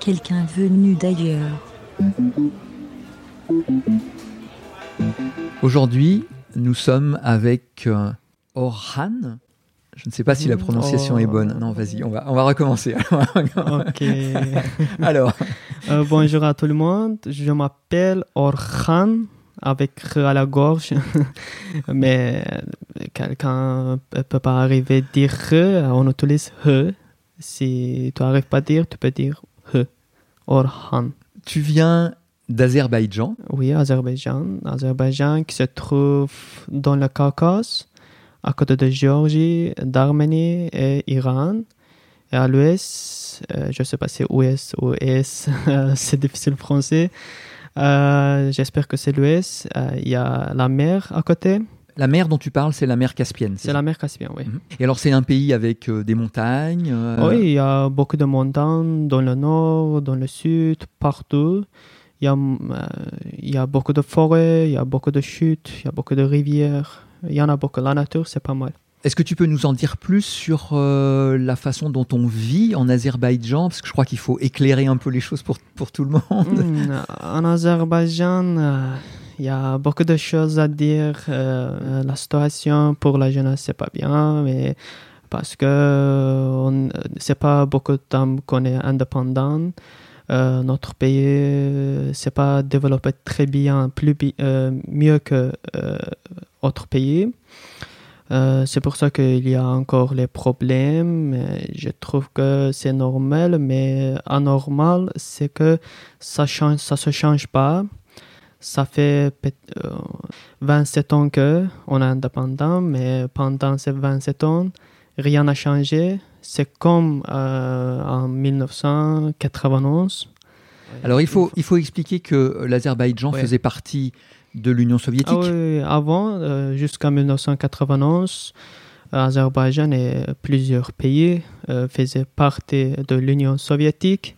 Quelqu'un venu d'ailleurs. Aujourd'hui, nous sommes avec euh, Orhan. Je ne sais pas si la prononciation est bonne. Non, vas-y, on va, on va recommencer. Ok. Alors, Euh, bonjour à tout le monde. Je m'appelle Orhan avec R à la gorge. Mais quelqu'un ne peut pas arriver à dire R. On utilise H. Si tu n'arrives pas à dire, tu peux dire H. Orhan. tu viens d'Azerbaïdjan? Oui, Azerbaïdjan. Azerbaïdjan qui se trouve dans le Caucase, à côté de Géorgie, d'Arménie et Iran. Et à l'ouest, euh, je ne sais pas si c'est ouest ou est, c'est difficile français. Euh, J'espère que c'est l'ouest. Euh, Il y a la mer à côté. La mer dont tu parles, c'est la mer Caspienne. C'est la mer Caspienne, oui. Mhm. Et alors, c'est un pays avec euh, des montagnes. euh, Oui, il y a beaucoup de montagnes dans le nord, dans le sud, partout. Il y a, euh, il y a beaucoup de forêts, il y a beaucoup de chutes, il y a beaucoup de rivières. Il y en a beaucoup. La nature, c'est pas mal. Est-ce que tu peux nous en dire plus sur euh, la façon dont on vit en Azerbaïdjan? Parce que je crois qu'il faut éclairer un peu les choses pour, pour tout le monde. Hmm, en Azerbaïdjan, euh, il y a beaucoup de choses à dire. Euh, la situation pour la jeunesse, c'est pas bien, mais parce que on- c'est pas beaucoup de temps qu'on est indépendant. Euh, notre pays, euh, c'est pas développé très bien, plus euh, mieux que euh, autres pays. Euh, c'est pour ça qu'il y a encore les problèmes. Je trouve que c'est normal, mais anormal, c'est que ça change, ça se change pas. Ça fait peut- euh, 27 ans que on est indépendant, mais pendant ces 27 ans, rien n'a changé. C'est comme euh, en 1991. Alors, il faut, il faut expliquer que l'Azerbaïdjan Ouais. faisait partie de l'Union soviétique. Ah oui, avant, euh, jusqu'en 1991, Azerbaïdjan et plusieurs pays euh, faisaient partie de l'Union soviétique.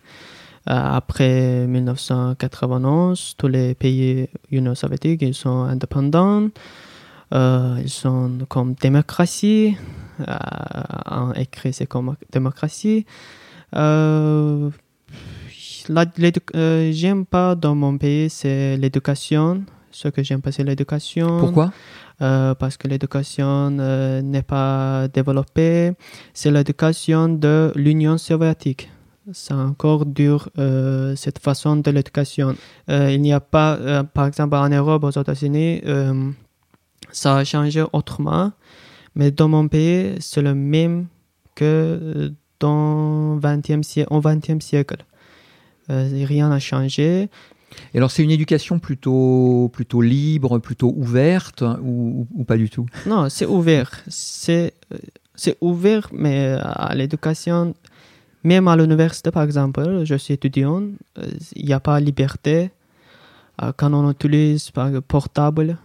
Euh, après 1991, tous les pays Union soviétique ils sont indépendants. Euh, ils sont comme démocratie. Euh, en écrit, c'est comme démocratie. Euh, euh, j'aime pas dans mon pays, c'est l'éducation. Ce que j'aime pas, c'est l'éducation. Pourquoi? Euh, parce que l'éducation euh, n'est pas développée. C'est l'éducation de l'Union soviétique. C'est encore dur, euh, cette façon de l'éducation. Euh, il n'y a pas, euh, par exemple, en Europe, aux États-Unis, ça a changé autrement. Mais dans mon pays, c'est le même que dans 20e siècle, au 20e siècle. Rien n'a changé. Et alors, c'est une éducation plutôt, plutôt libre, plutôt ouverte, ou, ou- pas du tout? Non, c'est ouvert. C'est c'est ouvert, mais à l'éducation, même à l'université, par exemple, je suis étudiant, euh, il n'y a pas liberté. Euh, Quand on utilise par portable,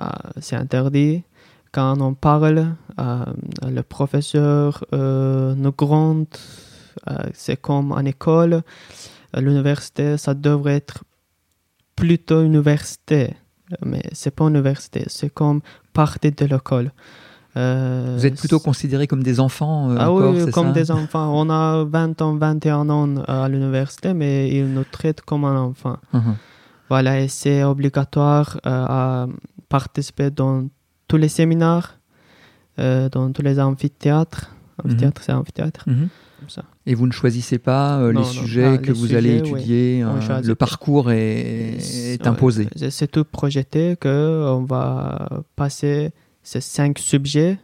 euh, c'est interdit. Quand on parle, le professeur nous gronde. C'est comme en école. L'université, ça devrait être plutôt université. Mais c'est pas université, c'est comme partie de l'école. Euh, Vous êtes plutôt considérés comme des enfants euh, ah encore, oui, comme ça des enfants. On a 20 ans, 21 ans à l'université, mais ils nous traitent comme un enfant. Mhm. Voilà, et c'est obligatoire euh, à participer dans tous les séminaires, euh, dans tous les amphithéâtres. Amphithéâtre, c'est amphithéâtre. Mhm. Comme ça. Et vous ne choisissez pas euh, Non, les non. sujets que les vous allez sujets, étudier On euh, choisit Le parcours est, est imposé. c'est- C'est tout projeté qu'on va passer ces cinq sujets.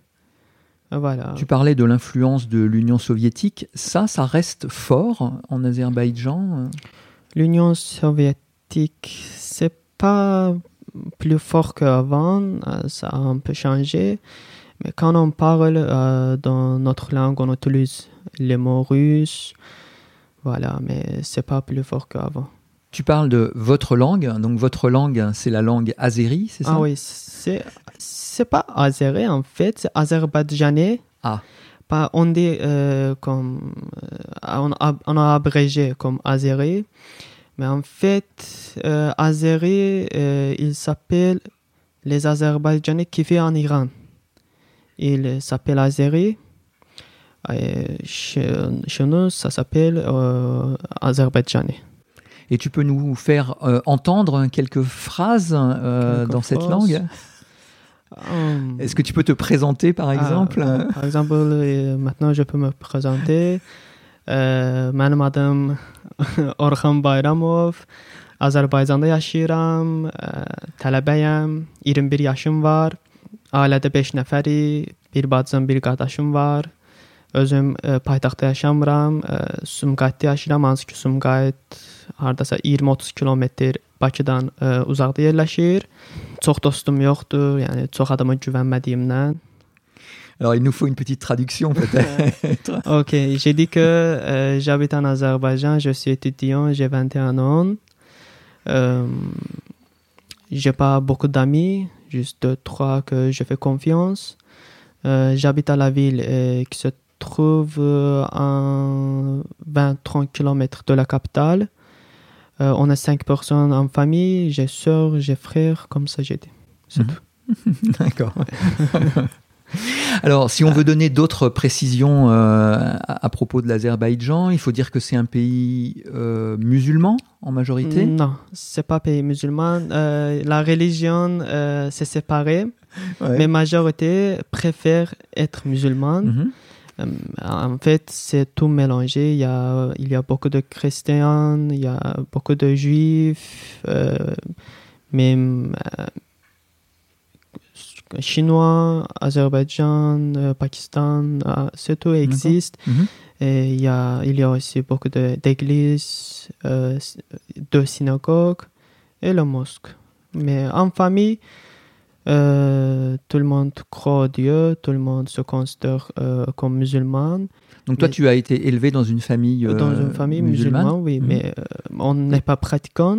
Et Voilà. Tu parlais de l'influence de l'Union soviétique. Ça, ça reste fort en Azerbaïdjan? L'Union soviétique, c'est pas plus fort qu'avant, euh, ça a un peu changé. Mais quand on parle euh, dans notre langue, on utilise les mots russes. Voilà, mais c'est pas plus fort qu'avant. Tu parles de votre langue. Donc, votre langue, c'est la langue azérie, c'est ça? Ah oui, c'est c'est pas azéré en fait, c'est azerbaïdjanais. Ah. Pas, on dit euh, comme euh, on, a, on a abrégé comme azéré, mais en fait euh, azéré, euh, il s'appelle les Azerbaïdjanais qui vivent en Iran. Il s'appelle azéré. Chez, chez nous, ça s'appelle azerbaïdjanais. Et tu peux nous faire entendre quelques phrases Quelques dans cette langue? Hum, Est-ce que tu peux te présenter par exemple ah, par exemple, euh, maintenant je peux me présenter. Euh, Benim adım Orhan Bayramov. Azərbaycanda yaşayıram. Ə, Tələbəyəm. 21 yaşım var. Ailədə 5 nəfərik. Bir bacım, bir qardaşım var. Özüm ə, paytaxtda yaşamıram. Ə, Sumqayıtda yaşayıram. Hansı ki Sumqayıt hardasa 20-30 kilometr Bakıdan ə, uzaqda yerləşir. Çox dostum yoxdur. Yəni çox adama güvənmədiyimdən. Alors il nous faut une petite traduction peut-être. Ok, j'ai dit que euh, j'habite en Azerbaïdjan, je suis étudiant, j'ai 21 ans. Euh, j'ai pas beaucoup d'amis, juste deux, trois que je fais confiance. Euh, j'habite à la ville qui se trouve à 20-30 km de la capitale. Euh, on a cinq personnes en famille, j'ai soeur, j'ai frère, comme ça j'ai dit. C'est Mhm. tout. D'accord. Alors, si on veut donner d'autres précisions euh, à, à propos de l'Azerbaïdjan, il faut dire que c'est un pays euh, musulman en majorité? Non, c'est pas pays musulman. Euh, la religion, euh, c'est séparé. Ouais. Mais majorité préfère être musulmane. Mhm. En fait, c'est tout mélangé. Il y a, il y a beaucoup de chrétiens, il y a beaucoup de juifs, euh, même euh, chinois, Azerbaïdjan, euh, Pakistan, euh, c'est tout existe. Mhm. Et il y a, il y a aussi beaucoup de- d'églises, euh, de synagogues et le mosque. Mais en famille, euh, tout le monde croit en Dieu, tout le monde se considère euh, comme musulman. Donc toi, tu as été élevé dans une famille euh, Dans une famille musulmane, oui, Mhm. mais euh, on n'est pas pratiquant,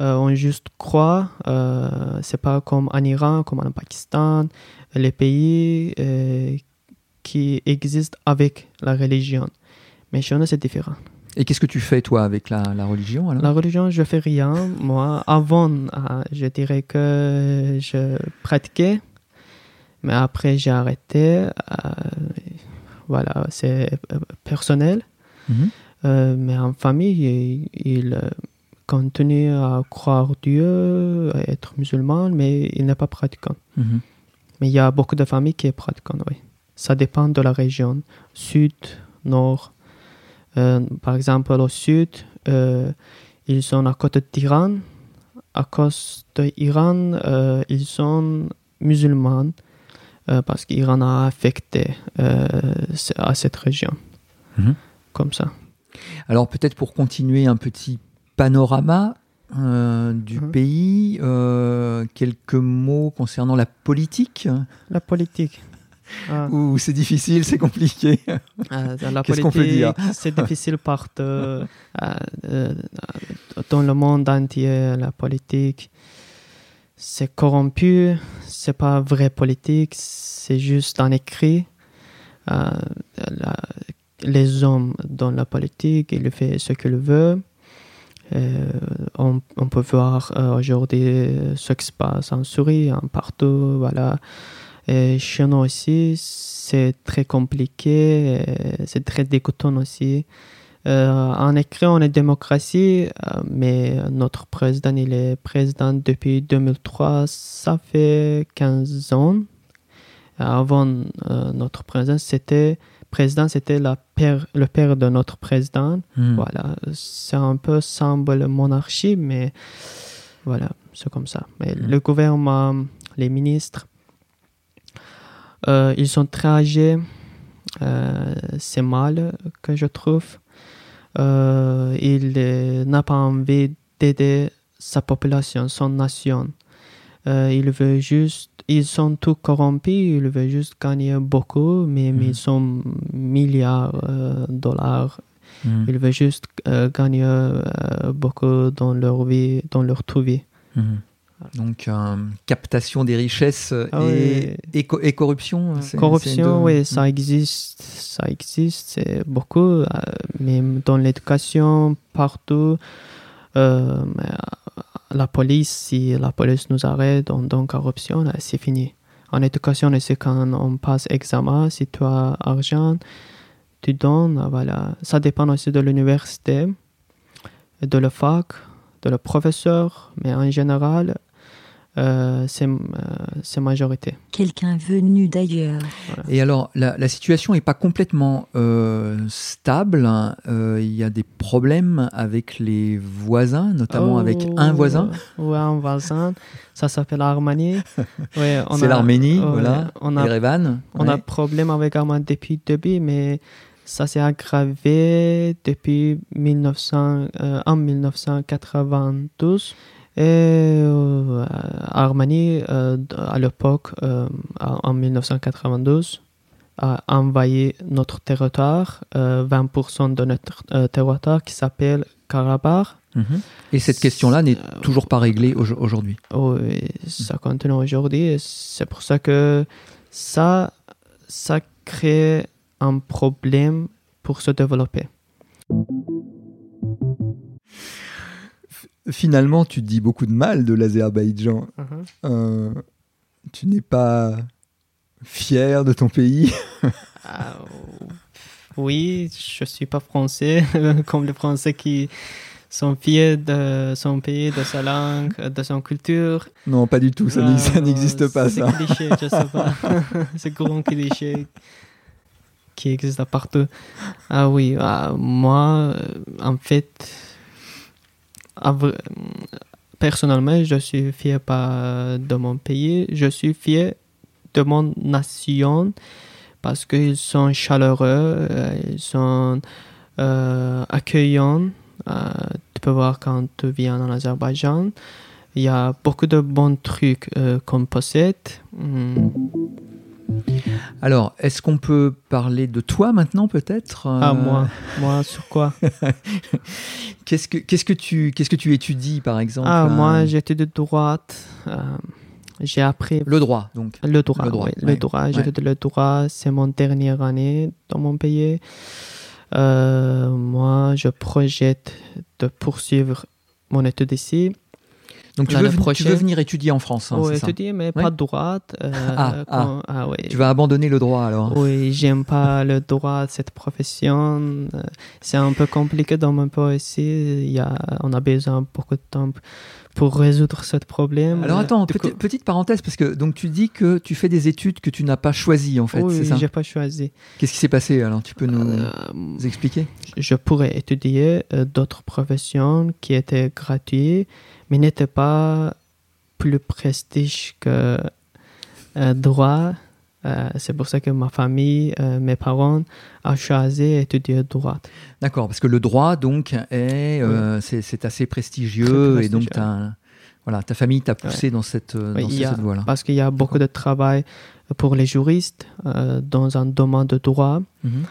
euh, on juste croit. Euh, c'est pas comme en Iran, comme en Pakistan, les pays euh, qui existent avec la religion. Mais chez nous, c'est différent. Et qu'est-ce que tu fais toi avec la, la religion alors? La religion, je fais rien. Moi, avant, euh, je dirais que je pratiquais, mais après, j'ai arrêté. Euh, voilà, c'est euh, personnel. Mhm. Euh, mais en famille, il, continue à croire Dieu, à être musulman, mais il n'est pas pratiquant. Mhm. Mais il y a beaucoup de familles qui sont pratiquantes, oui. Ça dépend de la région. Sud, nord. Euh, par exemple, au sud, euh, ils sont à côté d'Iran. À cause de l'Iran, euh, ils sont musulmans parce qu'Iran a affecté à cette région. Mhm. Comme ça. Alors peut-être pour continuer un petit panorama euh, du Mhm. pays, euh, quelques mots concernant la politique, La politique. Ah. ou c'est difficile, c'est compliqué. La Qu'est-ce qu'on peut dire C'est difficile partout. euh, euh, dans le monde entier, la politique, c'est corrompu. C'est pas vrai politique, c'est juste un écrit. Euh, la- les hommes dans la politique, ils font ce qu'ils veulent. Euh, on, on peut voir euh, aujourd'hui ce qui se passe en Syrie, partout, voilà. Et chez nous aussi, c'est très compliqué, et c'est très dégoûtant aussi. Euh, en écrit, on est démocratie, euh, mais notre président, il est président depuis 2003, ça fait 15 ans. Avant, euh, notre président, c'était président, c'était la père, le père de notre président. Hmm. Voilà, c'est un peu semble monarchie, mais voilà, c'est comme ça. Mais Mhm. le gouvernement, les ministres, euh, ils sont très âgés. Euh, c'est mal que je trouve. Euh, il n'a pas envie d'aider sa population, son nation. Euh, il veut juste, ils sont tous corrompus, il veut juste gagner beaucoup, mais, mais Mhm. ils sont milliards de dollars Hmm. ils veulent juste gagner beaucoup dans leur vie, dans leur tout vie. Mhm. Donc euh, captation des richesses Ah et, oui. et co- et corruption. c'est Corruption, oui, ça existe, ça existe, c'est beaucoup, euh, même dans l'éducation, partout. Euh, mais, euh, la police, si la police nous arrête dans, dans corruption, c'est fini. En éducation, c'est quand on passe examen, si tu as argent, tu donnes, euh, voilà. Ça dépend aussi de l'université, de la fac, de le professeur, mais en général, euh, c'est euh, c'est majorité. Quelqu'un venu d'ailleurs. Et alors, la, la situation n'est pas complètement euh, stable. hein. Euh, Il y a des problèmes avec les voisins, notamment avec Oh, un voisin. Ouais, un voisin. Ça s'appelle Armanie. Ouais, C'est a- l'Arménie, ouais, voilà. On a, Erevan. on a problème avec Armanie depuis le début, mais ça s'est aggravé depuis 1900, euh, en 1992. Et euh, Armanie, euh, à l'époque, euh, en 1992, a envahi notre territoire, euh, 20% de notre territoire qui s'appelle Karabakh. Mhm. Et cette question-là n'est toujours pas réglée au- aujourd'hui? Oui, ça continue aujourd'hui. C'est pour ça que ça, ça crée un problème pour se développer. Finalement, tu dis beaucoup de mal de l'Azerbaïdjan. Euh, tu n'es pas fier de ton pays? Ah, oui, je suis pas français, comme les Français qui sont fiers de son pays, de sa langue, de son culture. Non, pas du tout. Ça Euh, ça n'existe pas, c'est ça. cliché, je sais pas. c'est grand cliché qui existe partout. Ah oui, ah, moi, euh, en fait, personnellement, je suis fier de mon pays, je suis fier de mon nation parce qu'ils sont chaleureux, euh, ils sont euh, accueillants. Euh, tu peux voir quand tu viens en Azerbaïdjan, il y a beaucoup de bons trucs qu'on possède. Hmm. Alors, est-ce qu'on peut parler de toi maintenant, peut-être Ah, Euh, moi, moi, sur quoi Qu'est-ce que, qu'est-ce que tu, qu'est-ce que tu étudies, par exemple Ah, euh, moi, j'étais de droite. euh, j'ai appris Le droit, donc. le droit. le droit, oui, ouais, le droit. ouais. Le droit. C'est mon dernière année dans mon pays. Euh, moi, je projette de poursuivre mon étude ici. Donc, tu veux, tu veux prochaine. venir étudier en France, hein, Oui, étudier, mais pas droite. euh, Ah, ah. quand- ah. Tu vas abandonner le droit, alors Oui, j'aime pas le droit de cette profession. Euh, C'est un peu compliqué dans mon pays ici. Il y a, on a besoin de beaucoup de temps pour résoudre ce problème. Alors attends, petit- coup- petite parenthèse, parce que donc tu dis que tu fais des études que tu n'as pas choisies, en fait, oui, c'est ça? j'ai pas choisi. Qu'est-ce qui s'est passé, alors? Tu peux nous Euh, expliquer? je pourrais étudier euh, d'autres professions qui étaient gratuites, mais n'étaient pas plus prestige que euh, droit. Euh, c'est pour ça que ma famille, euh, mes parents, ont choisi d'étudier droit. D'accord, parce que le droit, donc, est, euh, c'est, assez prestigieux, et donc voilà, ta famille t'a poussé dans cette, Oui, dans cette voie-là. Parce qu'il y a beaucoup de travail pour les juristes dans un domaine de droit Mhm.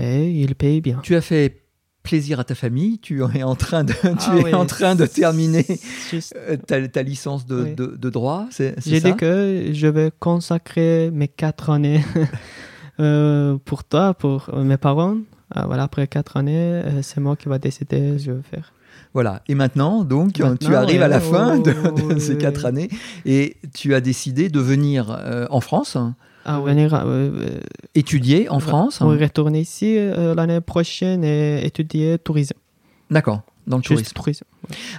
et ils payent bien. Tu as fait plaisir à ta famille, tu es en train de, tu Ah es oui, en train de terminer Juste- euh, ta, ta licence de, Oui. de, de droit, J'ai dit que je vais consacrer mes quatre années euh, pour toi, pour mes parents. Euh, voilà, après quatre années, euh, c'est moi qui va décider, je vais faire. Voilà. Et maintenant, donc, tu arrives à la ouais, fin de, de ces quatre années et tu as décidé de venir euh, en France, À venir, euh, euh, étudier en France. va retourner ici euh, l'année prochaine et étudier tourisme. D'accord, dans le Juste tourisme. tourisme.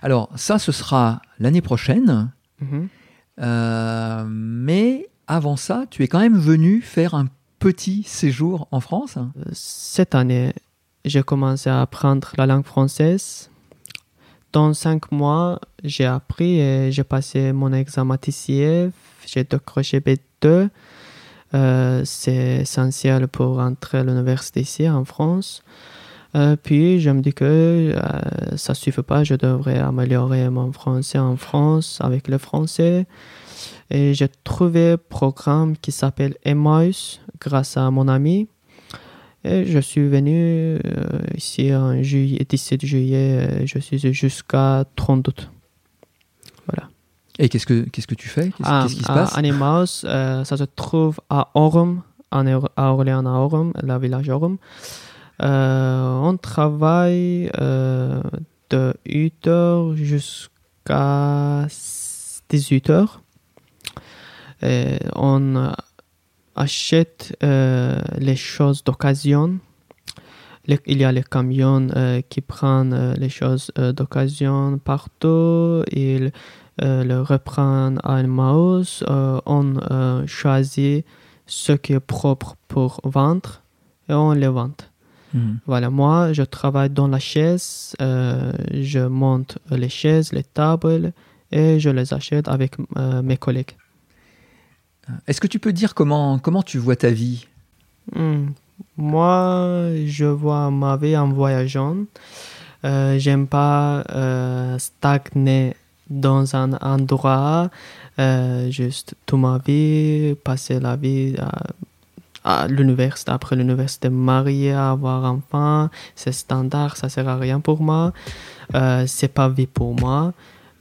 Alors, ça, ce sera l'année prochaine. Mhm. Mais avant ça, tu es quand même venu faire un petit séjour en France. Cette année, j'ai commencé à apprendre la langue française. Dans cinq mois, j'ai appris et j'ai passé mon examen TCF. J'ai décroché B2. Euh, c'est essentiel pour entrer à l'université ici en France. Euh, puis je me dis que euh, ça suffit pas, je devrais améliorer mon français en France avec le français. Et j'ai trouvé un programme qui s'appelle Emmaüs grâce à mon ami. Et je suis venu ici en juillet, 17 juillet, je suis jusqu'à 30 août. Et qu'est-ce que, qu'est-ce que tu fais? Qu'est-ce, Ah, qui se à passe? Animaus, euh, ça se trouve à Orum, à Orléans à Orum, la village Orum. Euh, on travaille euh, de 8h jusqu'à 18h. Et on achète les choses d'occasion. il y a les camions qui prennent les choses d'occasion partout. Ils le reprennent à une mouse. Euh, on euh, choisit ce qui est propre pour vendre et on les vend. Hmm. Voilà, moi, je travaille dans la chaise. euh, je monte les chaises, les tables et je les achète avec euh, mes collègues. Est-ce que tu peux dire comment, comment tu vois ta vie? Hmm. Moi, je vois ma vie en voyageant. Euh, J'aime pas euh, stagner dans un endroit, euh, juste toute ma vie, passer la vie à, à l'université, après l'université, marier, avoir un enfant, c'est standard, ça sert à rien pour moi. Euh, c'est pas vie pour moi.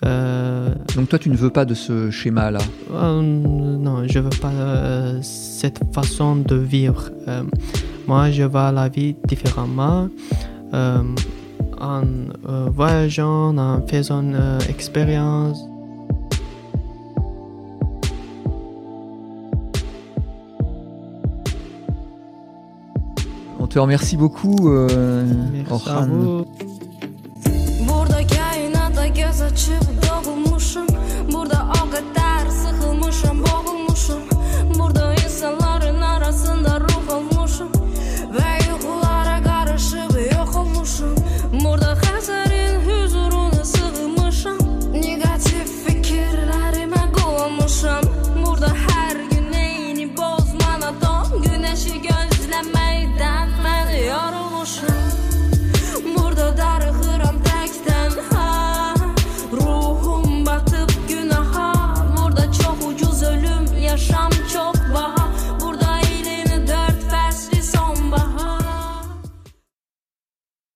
Euh, Donc toi, tu ne veux pas de ce schéma-là? euh, non, je veux pas euh, cette façon de vivre. Moi, je vois la vie différemment. En euh, voyageant, en faisant une euh, expérience. On te remercie beaucoup, euh, Merci à Orhan. vous.